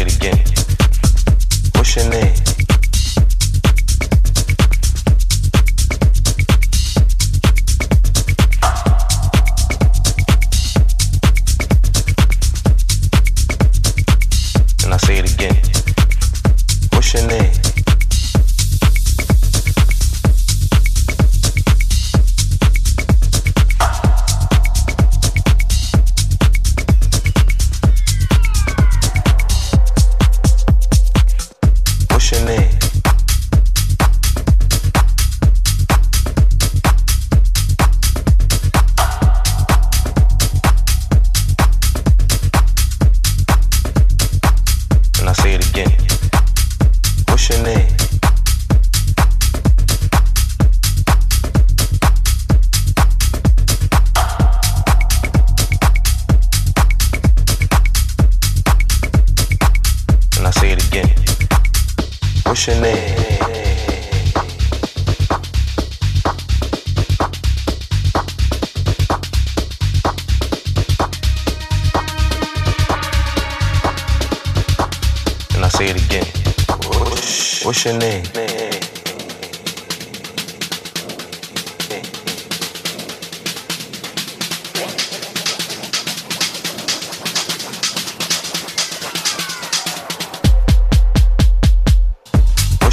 it again. What's your name?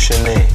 What's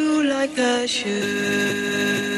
parachute.